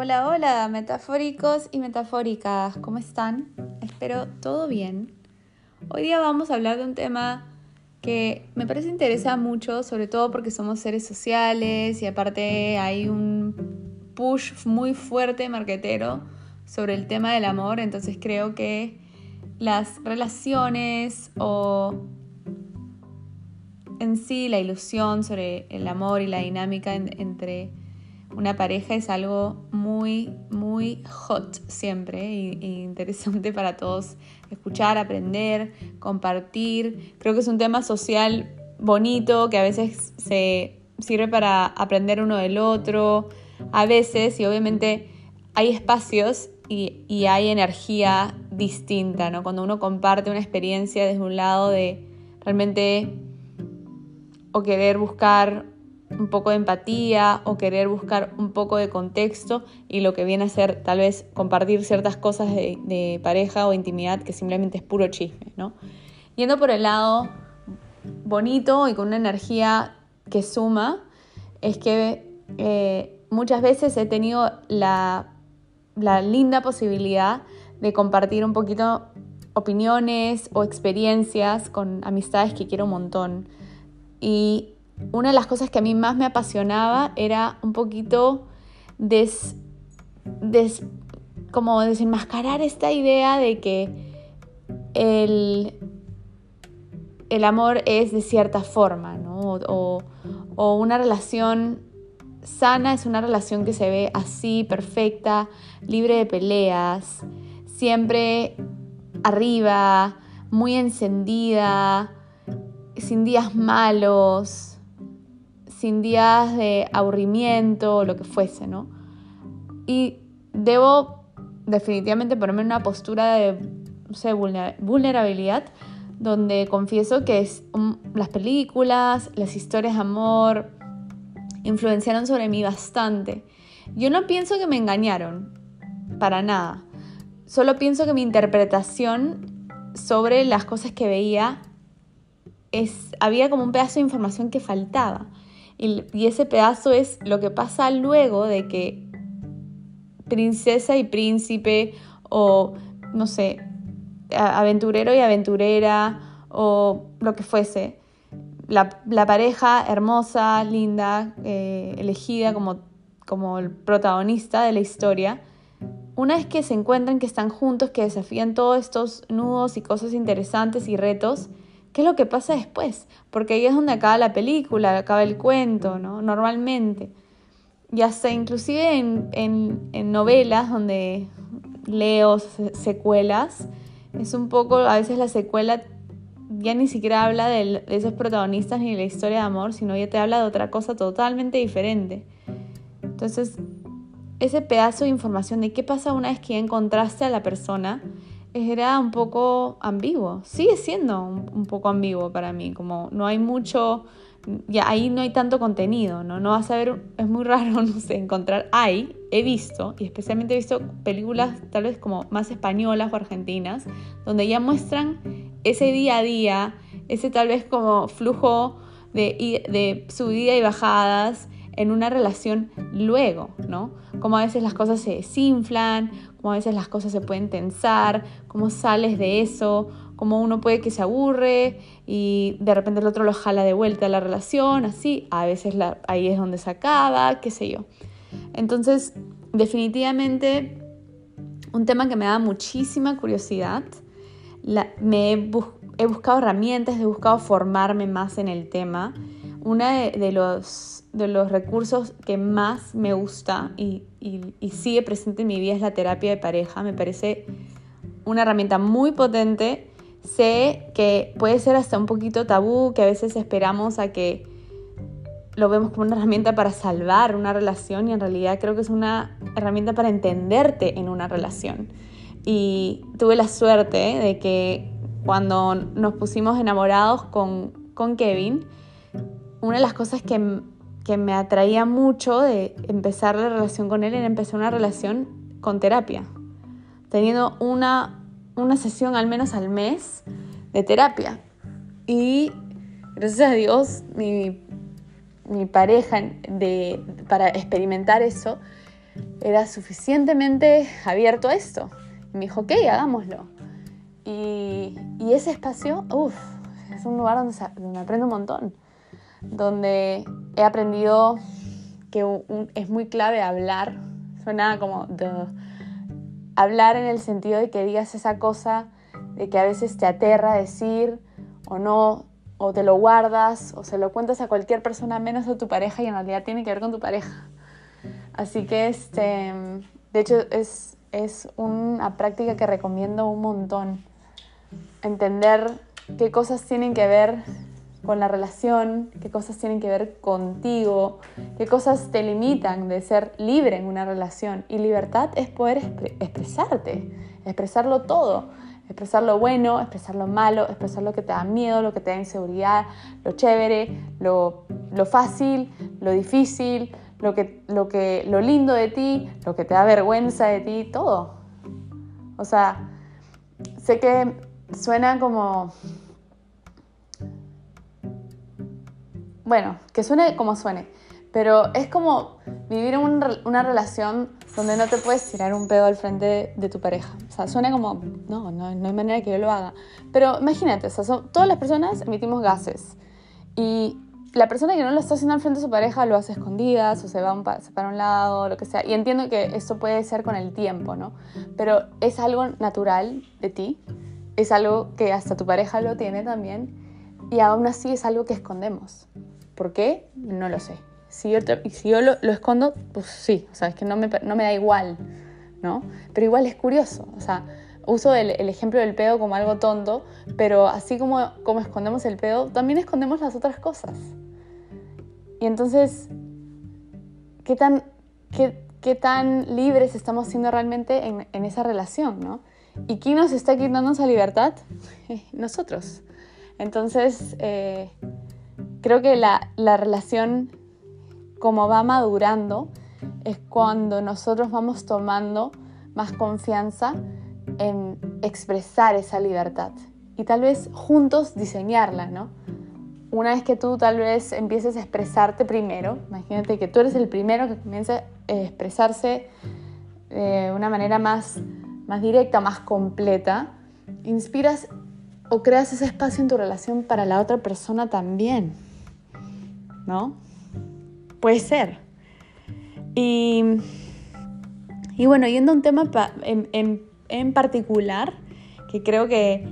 Hola, hola, metafóricos y metafóricas, ¿cómo están? Espero todo bien. Hoy día vamos a hablar de un tema que me parece interesa mucho, sobre todo porque somos seres sociales y aparte hay un push muy fuerte marquetero sobre el tema del amor, entonces creo que las relaciones o en sí la ilusión sobre el amor y la dinámica entre una pareja es algo muy, muy hot siempre e interesante para todos escuchar, aprender, compartir. Creo que es un tema social bonito que a veces se sirve para aprender uno del otro. A veces, y obviamente hay espacios y, y hay energía distinta, ¿no? Cuando uno comparte una experiencia desde un lado de realmente o querer buscar un poco de empatía o querer buscar un poco de contexto y lo que viene a ser tal vez compartir ciertas cosas de, pareja o intimidad que simplemente es puro chisme, ¿no? Yendo por el lado bonito y con una energía que suma, es que eh, muchas veces he tenido la, la linda posibilidad de compartir un poquito opiniones o experiencias con amistades que quiero un montón. Y una de las cosas que a mí más me apasionaba era un poquito des, como desenmascarar esta idea de que el, el amor es de cierta forma, ¿no? O, o, una relación sana es una relación que se ve así, perfecta, libre de peleas, siempre arriba, muy encendida, sin días malos, sin días de aburrimiento o lo que fuese, ¿no? Y debo definitivamente ponerme en una postura de vulnerabilidad donde confieso que las películas, las historias de amor influenciaron sobre mí bastante. Yo no pienso que me engañaron, para nada. Solo pienso que mi interpretación sobre las cosas que veía es, había como un pedazo de información que faltaba. Y, ese pedazo es lo que pasa luego de que princesa y príncipe o, no sé, aventurero y aventurera o lo que fuese. La, pareja hermosa, linda, eh, elegida como, como el protagonista de la historia, una vez que se encuentran, que están juntos, que desafían todos estos nudos y cosas interesantes y retos, ¿Qué es lo que pasa después? Porque ahí es donde acaba la película, acaba el cuento, ¿no? Normalmente. Y hasta inclusive en, novelas donde leo secuelas, es un poco, a veces la secuela ya ni siquiera habla de, esos protagonistas ni de la historia de amor, sino ya te habla de otra cosa totalmente diferente. Entonces, ese pedazo de información de qué pasa una vez que ya encontraste a la persona era un poco ambiguo, sigue siendo un, poco ambiguo para mí, como no hay mucho, ya ahí no hay tanto contenido, ¿no? No vas a ver, es muy raro, encontrar, hay, he visto, y especialmente he visto películas tal vez como más españolas o argentinas, donde ya muestran ese día a día, ese tal vez como flujo de, de subida y bajadas, en una relación luego, ¿no? Como a veces las cosas se desinflan, como a veces las cosas se pueden tensar, cómo sales de eso, cómo uno puede que se aburre y de repente el otro lo jala de vuelta a la relación, así, a veces ahí es donde se acaba, qué sé yo. Entonces, definitivamente, un tema que me da muchísima curiosidad, me he, he buscado herramientas, he buscado formarme más en el tema uno de, los, de los recursos que más me gusta y, sigue presente en mi vida es la terapia de pareja. Me parece una herramienta muy potente. Sé que puede ser hasta un poquito tabú, que a veces esperamos a que lo vemos como una herramienta para salvar una relación y en realidad creo que es una herramienta para entenderte en una relación. Y tuve la suerte de que cuando nos pusimos enamorados con, con Kevin, una de las cosas que, me atraía mucho de empezar la relación con él era empezar una relación con terapia, teniendo una, una sesión al menos al mes de terapia. Y gracias a Dios, mi, mi pareja de, para experimentar eso era suficientemente abierto a esto. Y me dijo, ok, hagámoslo. Y, ese espacio, uff, es un lugar donde, donde, aprendo un montón, donde he aprendido que es muy clave hablar, suena como hablar en el sentido de que digas esa cosa de que a veces te aterra decir o no, o te lo guardas o se lo cuentas a cualquier persona menos a tu pareja y en realidad tiene que ver con tu pareja. Así que, este, de hecho, es, es una práctica que recomiendo un montón. Entender qué cosas tienen que ver con la relación, qué cosas tienen que ver contigo, qué cosas te limitan de ser libre en una relación. Y libertad es poder expresarte, expresarlo todo, expresar lo bueno, expresar lo malo, expresar lo que te da miedo, lo que te da inseguridad, lo chévere, lo, lo fácil, lo difícil, lo, que, lo, que, lo lindo de ti, lo que te da vergüenza de ti, todo. O sea, sé que suena como... Bueno, que suene como suene, pero es como vivir en una relación donde no te puedes tirar un pedo al frente de, tu pareja. O sea, suena como, no, no, hay manera que yo lo haga. Pero imagínate, todas las personas emitimos gases. Y la persona que no lo está haciendo al frente de su pareja lo hace escondidas o se va para un lado, lo que sea. Y entiendo que esto puede ser con el tiempo, ¿no? Pero es algo natural de ti, es algo que hasta tu pareja lo tiene también, y aún así es algo que escondemos. ¿Por qué? No lo sé. Si yo, si yo lo, escondo, pues sí, o sea, es que no me, no me da igual, ¿no? Pero igual es curioso, o sea, uso el, el, ejemplo del pedo como algo tonto, pero así como, como escondemos el pedo, también escondemos las otras cosas. Y entonces, ¿qué tan, qué, qué tan libres estamos siendo realmente en, en, esa relación, ¿no? ¿Y quién nos está quitando esa libertad? Nosotros. Entonces, eh, creo que la, la relación, como va madurando, es cuando nosotros vamos tomando más confianza en expresar esa libertad y tal vez juntos diseñarla, ¿no? una vez que tú tal vez empieces a expresarte primero, imagínate que tú eres el primero que comienza a expresarse de una manera más, más directa, más completa, inspiras o creas ese espacio en tu relación para la otra persona también, ¿no? Puede ser. Y, y bueno, yendo a un tema en, en, en particular, que creo que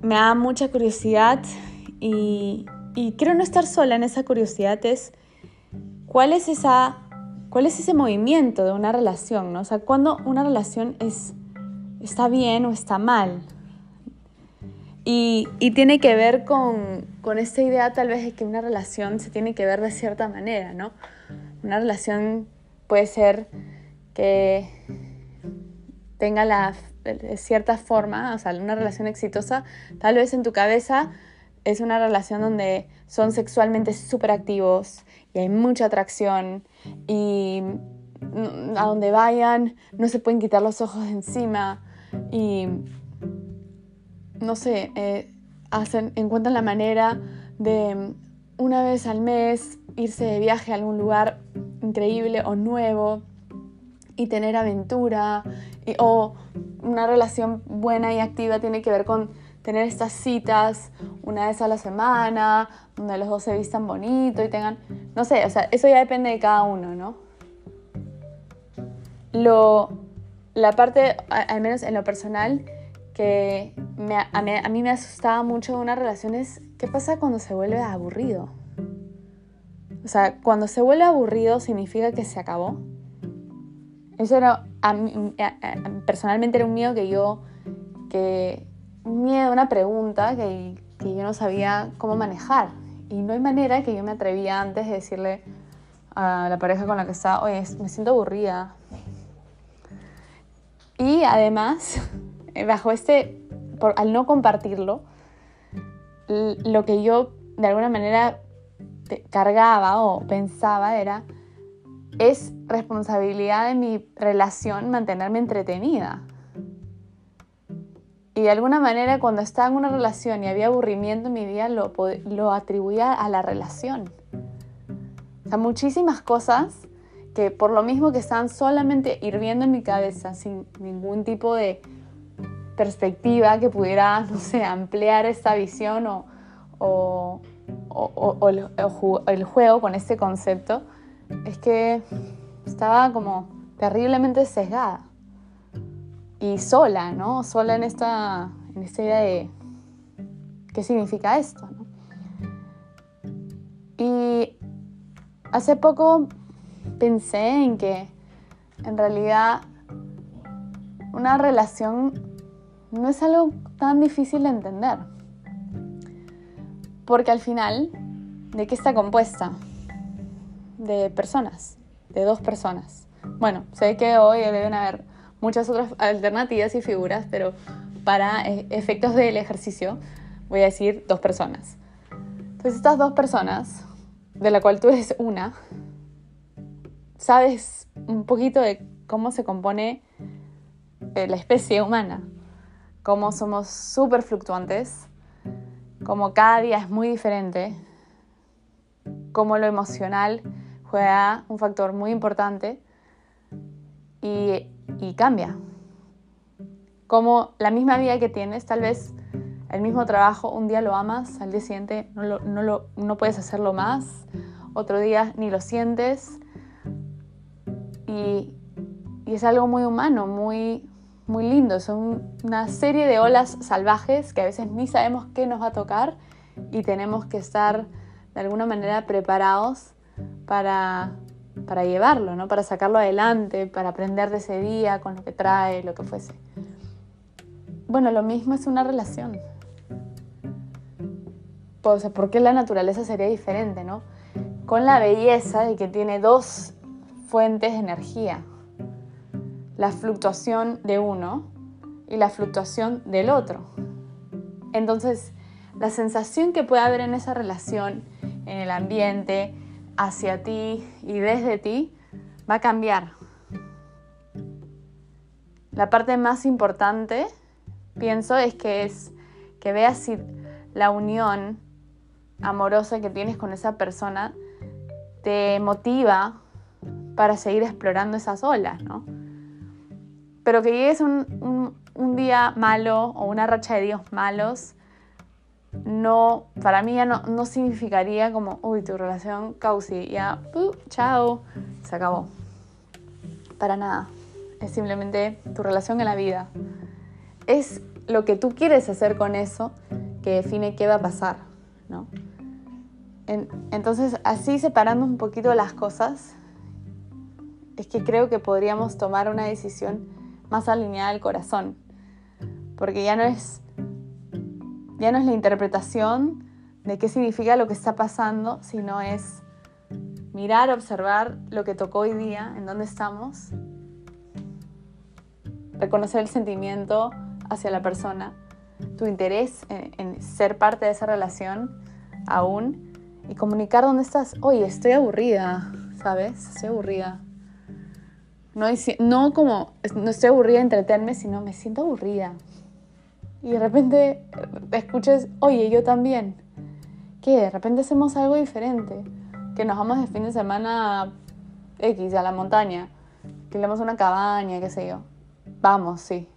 me da mucha curiosidad y, y quiero no estar sola en esa curiosidad, es cuál es, esa, cuál es ese movimiento de una relación, ¿no? O sea, cuando una relación es, está bien o está mal. Y, tiene que ver con, con, esta idea tal vez de que una relación se tiene que ver de cierta manera, ¿no? Una relación puede ser que tenga la, cierta forma, o sea, una relación exitosa, tal vez en tu cabeza es una relación donde son sexualmente súper activos y hay mucha atracción y a donde vayan no se pueden quitar los ojos de encima y no sé, eh, hacen, encuentran la manera de una vez al mes irse de viaje a algún lugar increíble o nuevo y tener aventura o una relación buena y activa tiene que ver con tener estas citas una vez a la semana, donde los dos se vistan bonito y tengan, no sé, o sea, eso ya depende de cada uno, ¿no? Lo, la parte, al menos en lo personal, que a, mí, me asustaba mucho de una relación es, ¿qué pasa cuando se vuelve aburrido? O sea, cuando se vuelve aburrido significa que se acabó. Eso era, personalmente era un miedo que yo, que un miedo, una pregunta que, que yo no sabía cómo manejar. Y no hay manera que yo me atrevía antes de decirle a la pareja con la que estaba, oye, me siento aburrida. Y además, bajo este, por, al no compartirlo, lo que yo de alguna manera cargaba o pensaba era, es responsabilidad de mi relación mantenerme entretenida. Y de alguna manera cuando estaba en una relación y había aburrimiento en mi vida, lo, lo atribuía a la relación. O sea, muchísimas cosas que por lo mismo que están solamente hirviendo en mi cabeza sin ningún tipo de perspectiva que pudiera, no sé, ampliar esta visión o, o, el, juego con este concepto, es que estaba como terriblemente sesgada y sola, ¿no? Sola en esta, en esta idea de qué significa esto. Y hace poco pensé en que en realidad una relación no es algo tan difícil de entender. Porque al final, ¿de qué está compuesta? De personas, de dos personas. Bueno, sé que hoy deben haber muchas otras alternativas y figuras, pero para e-, efectos del ejercicio voy a decir dos personas. Entonces estas dos personas, de la cual tú eres una, sabes un poquito de cómo se compone eh, la especie humana, cómo somos súper fluctuantes, cómo cada día es muy diferente, cómo lo emocional juega un factor muy importante y, cambia. Como la misma vida que tienes, tal vez el mismo trabajo, un día lo amas, al día siguiente no, no, no puedes hacerlo más, otro día ni lo sientes, y, es algo muy humano, muy, muy lindo. Son una serie de olas salvajes que a veces ni sabemos qué nos va a tocar y tenemos que estar de alguna manera preparados para, para llevarlo, ¿no? para sacarlo adelante, para aprender de ese día con lo que trae, lo que fuese. Bueno, lo mismo es una relación. Pues, ¿Por qué la naturaleza sería diferente? ¿no? Con la belleza de que tiene dos fuentes de energía. La fluctuación de uno y la fluctuación del otro. Entonces, la sensación que puede haber en esa relación, en el ambiente, hacia ti y desde ti, va a cambiar. La parte más importante, pienso, es que es que veas si la unión amorosa que tienes con esa persona te motiva para seguir explorando esas olas, ¿no? Pero que llegues un, un, día malo o una racha de días malos, no, para mí ya no, no significaría como, uy, tu relación causi, ya, chao, se acabó. Para nada. Es simplemente tu relación en la vida. Es lo que tú quieres hacer con eso que define qué va a pasar, ¿no? entonces, así separando un poquito las cosas, es que creo que podríamos tomar una decisión más alineada al corazón, porque ya no es ya no es la interpretación de qué significa lo que está pasando, sino es mirar, observar lo que tocó hoy día, en dónde estamos, reconocer el sentimiento hacia la persona, tu interés en, en ser parte de esa relación aún y comunicar dónde estás. Oye, estoy aburrida, ¿sabes? Estoy aburrida. No, no como, no estoy aburrida de entretenerme, sino me siento aburrida. Y de repente escuches, oye, yo también. ¿Qué? De repente hacemos algo diferente. Que nos vamos de fin de semana X a la montaña. Que le damos una cabaña, qué sé yo. Vamos, sí.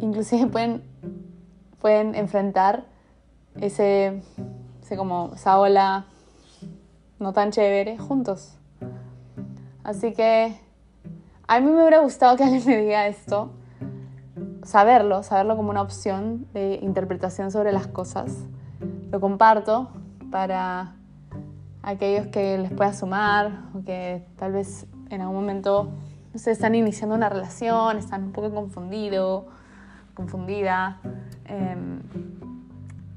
Inclusive pueden, pueden enfrentar ese, ese como, esa ola no tan chévere juntos. Así que a mí me hubiera gustado que alguien me diga esto, saberlo, saberlo como una opción de interpretación sobre las cosas. Lo comparto para aquellos que les pueda sumar o que tal vez en algún momento no sé, están iniciando una relación, están un poco confundidos, confundida em,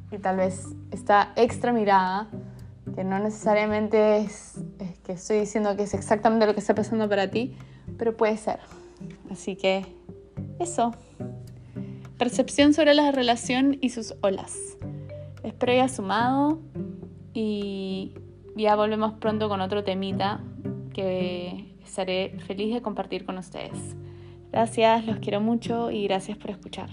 y tal vez esta extra mirada que no necesariamente es, es, que estoy diciendo que es exactamente lo que está pasando para ti, pero puede ser. Así que eso. Percepción sobre la relación y sus olas. Espero haya sumado y ya volvemos pronto con otro temita que estaré feliz de compartir con ustedes. Gracias, los quiero mucho y gracias por escuchar.